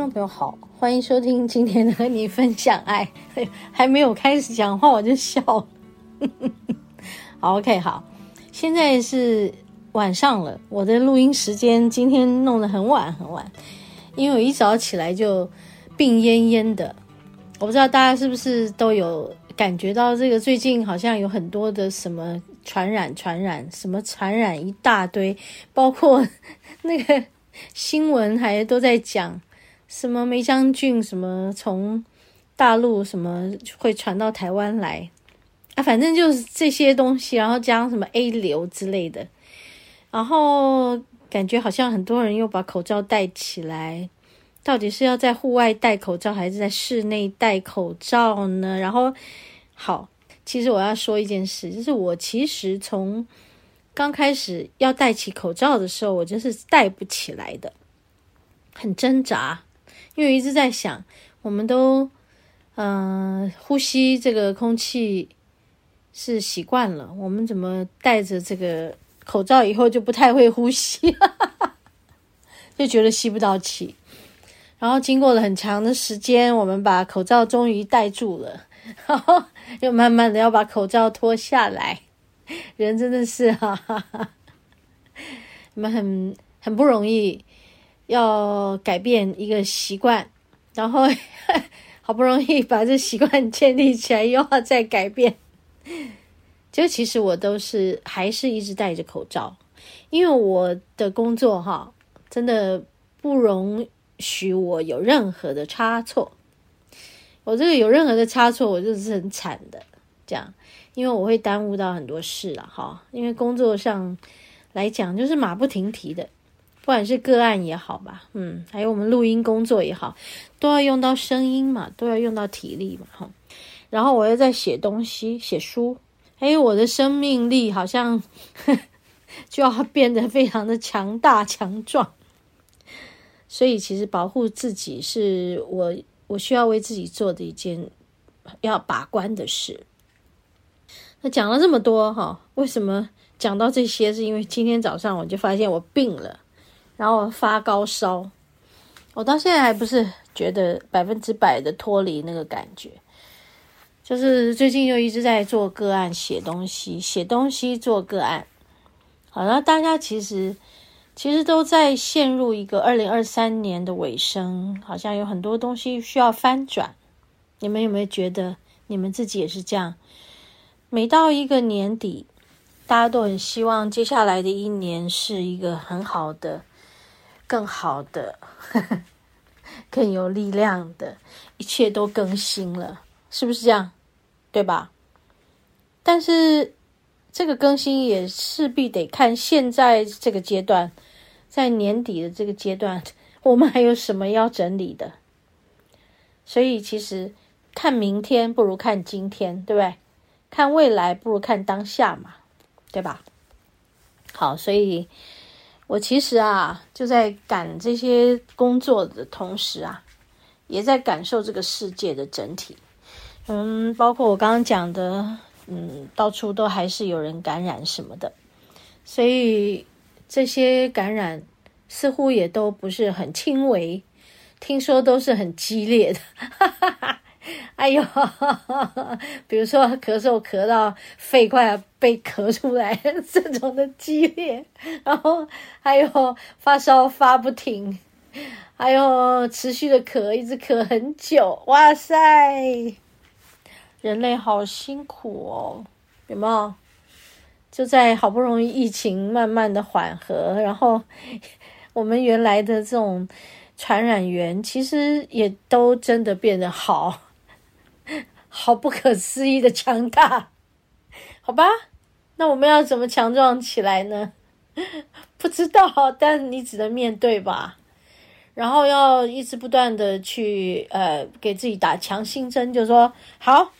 众朋友好。欢迎收听今天的和你分享爱，还没有开始讲话我就笑。了。好，OK，好，现在是晚上了，我的录音时间今天弄得很晚很晚，因为我一早起来就病恹恹的。我不知道大家是不是都有感觉到这个，最近好像有很多的什么传染传染，什么传染一大堆，包括那个新闻还都在讲。什么梅香菌？什么从大陆什么会传到台湾来啊？反正就是这些东西，然后加上什么 A 流之类的，然后感觉好像很多人又把口罩戴起来，到底是要在户外戴口罩还是在室内戴口罩呢？然后好，其实我要说一件事，就是我其实从刚开始要戴起口罩的时候，我就是戴不起来的，很挣扎。因为一直在想，我们都嗯、呼吸这个空气是习惯了，我们怎么戴着这个口罩以后就不太会呼吸，就觉得吸不到气。然后经过了很长的时间，我们把口罩终于戴住了，然 后又慢慢的要把口罩脱下来。人真的是哈哈哈，你们很很不容易。要改变一个习惯，然后 好不容易把这习惯建立起来，又要再改变。就其实我都是还是一直戴着口罩，因为我的工作哈，真的不容许我有任何的差错。我这个有任何的差错，我就是很惨的。这样，因为我会耽误到很多事了哈。因为工作上来讲，就是马不停蹄的。不管是个案也好吧，嗯，还有我们录音工作也好，都要用到声音嘛，都要用到体力嘛，哈。然后我又在写东西、写书，哎，我的生命力好像呵 就要变得非常的强大、强壮。所以，其实保护自己是我我需要为自己做的一件要把关的事。那讲了这么多哈，为什么讲到这些？是因为今天早上我就发现我病了。然后发高烧，我到现在还不是觉得百分之百的脱离那个感觉，就是最近又一直在做个案，写东西，写东西做个案。好，那大家其实其实都在陷入一个二零二三年的尾声，好像有很多东西需要翻转。你们有没有觉得你们自己也是这样？每到一个年底，大家都很希望接下来的一年是一个很好的。更好的，更有力量的，一切都更新了，是不是这样？对吧？但是这个更新也势必得看现在这个阶段，在年底的这个阶段，我们还有什么要整理的？所以其实看明天不如看今天，对不对？看未来不如看当下嘛，对吧？好，所以。我其实啊，就在赶这些工作的同时啊，也在感受这个世界的整体。嗯，包括我刚刚讲的，嗯，到处都还是有人感染什么的，所以这些感染似乎也都不是很轻微，听说都是很激烈的。哈哈哈 哎呦，比如说咳嗽咳到肺快要被咳出来，这种的激烈，然后还有发烧发不停，还有持续的咳，一直咳很久，哇塞！人类好辛苦哦，有没有？就在好不容易疫情慢慢的缓和，然后我们原来的这种传染源，其实也都真的变得好，好不可思议的强大，好吧？那我们要怎么强壮起来呢？不知道，但你只能面对吧。然后要一直不断的去呃给自己打强心针，就说好。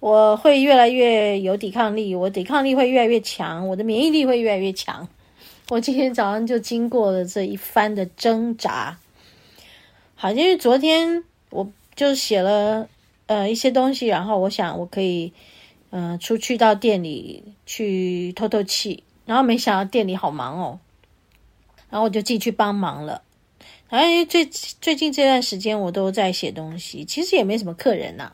我会越来越有抵抗力，我抵抗力会越来越强，我的免疫力会越来越强。我今天早上就经过了这一番的挣扎。好，因为昨天我就写了呃一些东西，然后我想我可以嗯、出去到店里去透透气，然后没想到店里好忙哦，然后我就进去帮忙了。然后因为最最近这段时间我都在写东西，其实也没什么客人呐、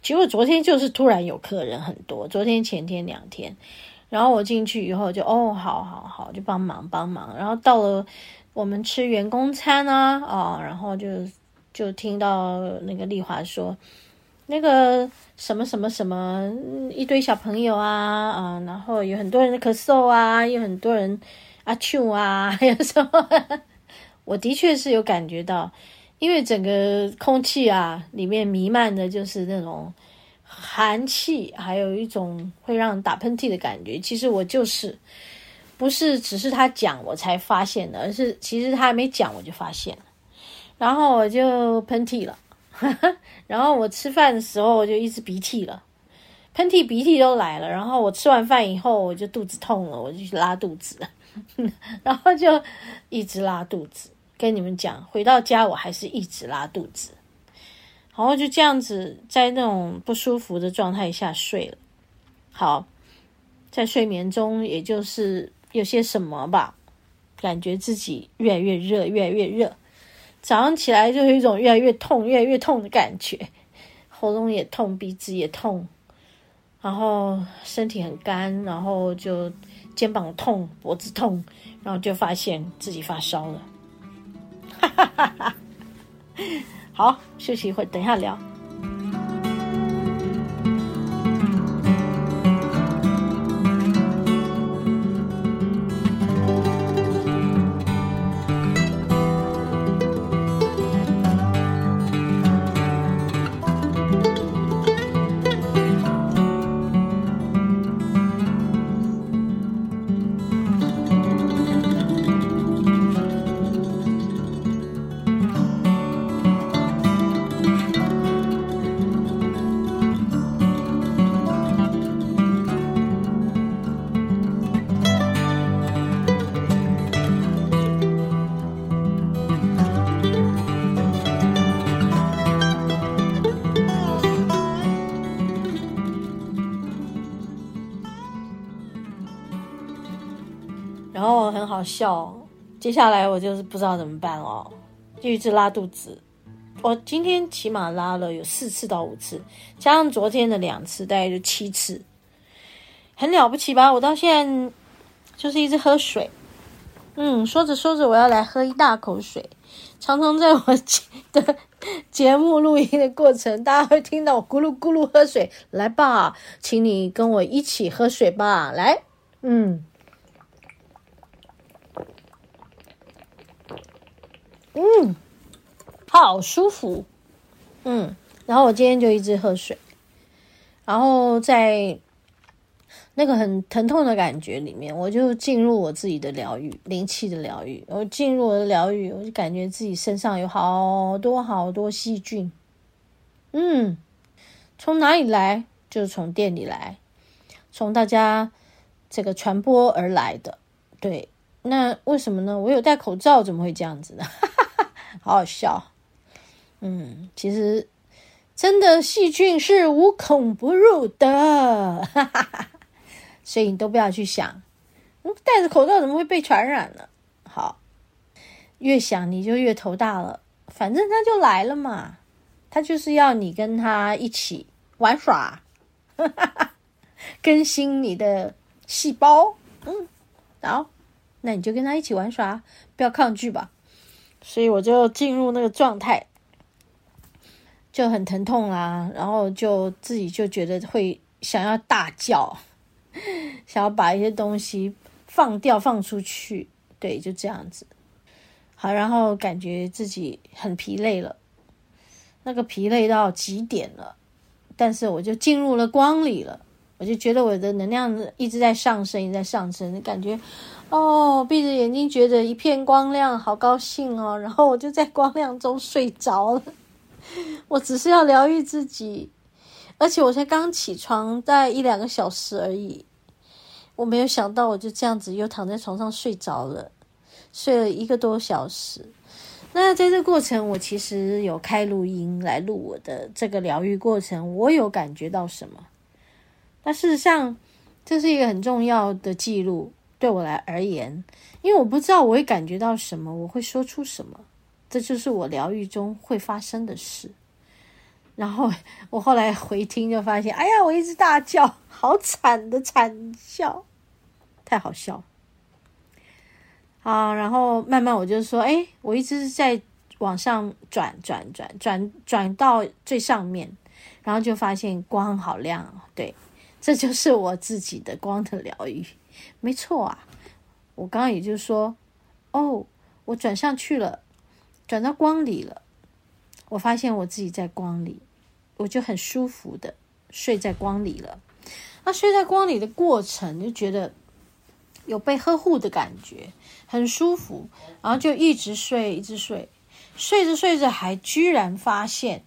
结果昨天就是突然有客人很多，昨天前天两天，然后我进去以后就哦，好好好，就帮忙帮忙。然后到了我们吃员工餐啊啊、哦，然后就就听到那个丽华说，那个什么什么什么一堆小朋友啊啊、然后有很多人咳嗽啊，有很多人阿啾啊，还有什么，我的确是有感觉到。因为整个空气啊，里面弥漫的就是那种寒气，还有一种会让打喷嚏的感觉。其实我就是不是只是他讲我才发现的，而是其实他还没讲我就发现了，然后我就喷嚏了，然后我吃饭的时候我就一直鼻涕了，喷嚏鼻涕都来了。然后我吃完饭以后我就肚子痛了，我就去拉肚子，然后就一直拉肚子。跟你们讲，回到家我还是一直拉肚子，然后就这样子在那种不舒服的状态下睡了。好，在睡眠中，也就是有些什么吧，感觉自己越来越热，越来越热。早上起来就有一种越来越痛，越来越痛的感觉，喉咙也痛，鼻子也痛，然后身体很干，然后就肩膀痛，脖子痛，然后就发现自己发烧了。哈哈哈哈，好，休息一会儿，等一下聊。然后很好笑，接下来我就是不知道怎么办哦，就一直拉肚子。我今天起码拉了有四次到五次，加上昨天的两次，大概就七次，很了不起吧？我到现在就是一直喝水，嗯，说着说着我要来喝一大口水。常常在我的节目录音的过程，大家会听到我咕噜咕噜喝水。来吧，请你跟我一起喝水吧，来，嗯。嗯，好舒服。嗯，然后我今天就一直喝水，然后在那个很疼痛的感觉里面，我就进入我自己的疗愈，灵气的疗愈。我进入我的疗愈，我就感觉自己身上有好多好多细菌。嗯，从哪里来？就是从店里来，从大家这个传播而来的。对，那为什么呢？我有戴口罩，怎么会这样子呢？好好笑，嗯，其实真的细菌是无孔不入的，哈哈哈，所以你都不要去想，戴着口罩怎么会被传染呢？好，越想你就越头大了，反正他就来了嘛，他就是要你跟他一起玩耍，哈哈哈，更新你的细胞，嗯，好，那你就跟他一起玩耍，不要抗拒吧。所以我就进入那个状态，就很疼痛啊，然后就自己就觉得会想要大叫，想要把一些东西放掉、放出去，对，就这样子。好，然后感觉自己很疲累了，那个疲累到极点了，但是我就进入了光里了，我就觉得我的能量一直在上升，一直在上升，感觉哦，闭着眼睛觉得一片光亮，好高兴哦，然后我就在光亮中睡着了。我只是要疗愈自己，而且我才刚起床，大概一两个小时而已。我没有想到，我就这样子又躺在床上睡着了，睡了一个多小时。那在这过程，我其实有开录音来录我的这个疗愈过程，我有感觉到什么？那事实上，这是一个很重要的记录，对我来而言，因为我不知道我会感觉到什么，我会说出什么。这就是我疗愈中会发生的事。然后我后来回听就发现，哎呀，我一直大叫，好惨的惨叫，太好笑。好，然后慢慢我就说，哎，我一直是在往上转转转转转到最上面，然后就发现光好亮。对，这就是我自己的光的疗愈，没错啊。我刚刚也就说，哦，我转上去了。转到光里了，我发现我自己在光里，我就很舒服的睡在光里了。那睡在光里的过程，就觉得有被呵护的感觉，很舒服，然后就一直睡，一直睡，睡着睡着，还居然发现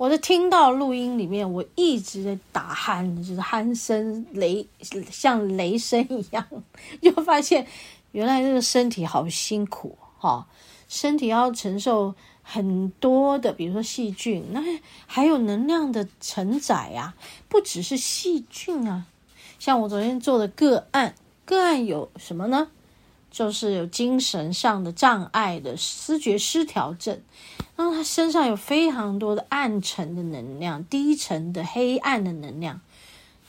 我的听到录音里面，我一直在打鼾，就是鼾声雷，像雷声一样，就发现原来这个身体好辛苦哈。哦身体要承受很多的，比如说细菌，那还有能量的承载啊，不只是细菌啊。像我昨天做的个案，个案有什么呢？就是有精神上的障碍的思觉失调症，然后他身上有非常多的暗沉的能量，低沉的黑暗的能量。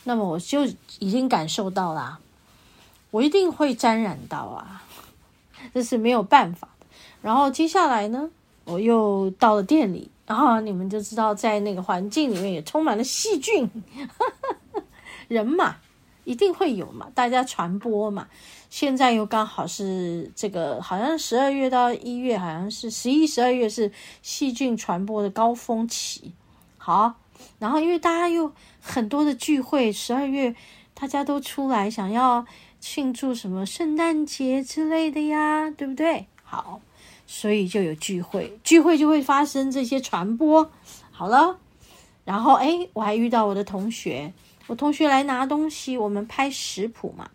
那么我就已经感受到了，我一定会沾染到啊，这是没有办法的。然后接下来呢，我又到了店里，然后你们就知道，在那个环境里面也充满了细菌，人嘛，一定会有嘛，大家传播嘛。现在又刚好是这个，好像十二月到一月，好像是十一、十二月是细菌传播的高峰期。好，然后因为大家又很多的聚会，十二月大家都出来想要庆祝什么圣诞节之类的呀，对不对？好。所以就有聚会，聚会就会发生这些传播。好了，然后哎，我还遇到我的同学，我同学来拿东西，我们拍食谱嘛。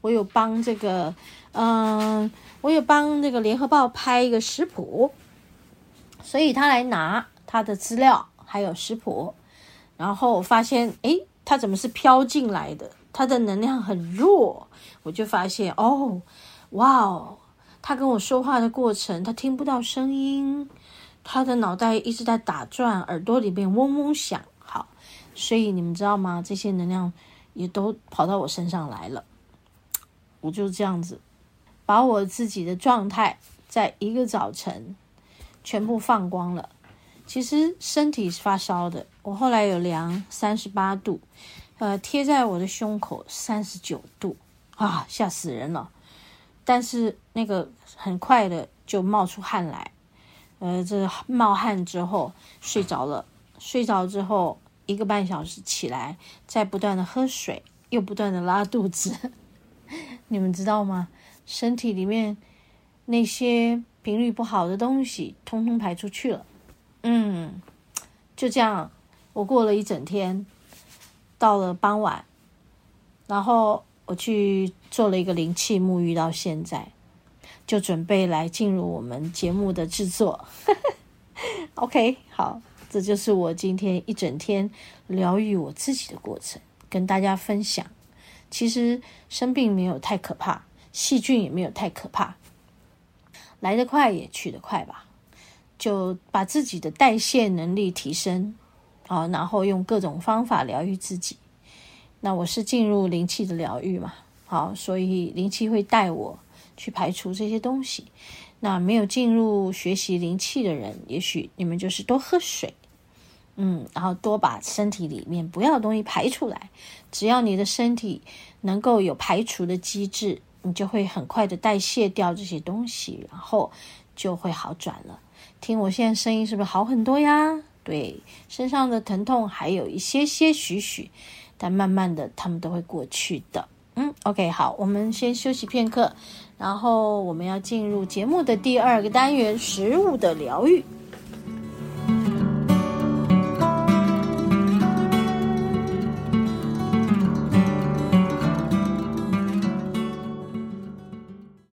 我有帮这个，嗯、我有帮那个联合报拍一个食谱，所以他来拿他的资料还有食谱，然后发现，哎，他怎么是飘进来的？他的能量很弱，我就发现，哦，哇哦。他跟我说话的过程，他听不到声音，他的脑袋一直在打转，耳朵里面嗡嗡响。好，所以你们知道吗？这些能量也都跑到我身上来了。我就这样子，把我自己的状态在一个早晨全部放光了。其实身体是发烧的，我后来有量三十八度，呃，贴在我的胸口三十九度啊，吓死人了。但是那个很快的就冒出汗来，呃，这冒汗之后睡着了，睡着之后一个半小时起来，再不断的喝水，又不断的拉肚子，你们知道吗？身体里面那些频率不好的东西通通排出去了，嗯，就这样，我过了一整天，到了傍晚，然后。我去做了一个灵气沐浴，到现在就准备来进入我们节目的制作。OK，好，这就是我今天一整天疗愈我自己的过程，跟大家分享。其实生病没有太可怕，细菌也没有太可怕，来得快也去得快吧。就把自己的代谢能力提升，啊，然后用各种方法疗愈自己。那我是进入灵气的疗愈嘛，好，所以灵气会带我去排除这些东西。那没有进入学习灵气的人，也许你们就是多喝水，嗯，然后多把身体里面不要的东西排出来。只要你的身体能够有排除的机制，你就会很快的代谢掉这些东西，然后就会好转了。听我现在声音是不是好很多呀？对，身上的疼痛还有一些些许许，但慢慢的他们都会过去的。嗯，OK，好，我们先休息片刻，然后我们要进入节目的第二个单元——食物的疗愈。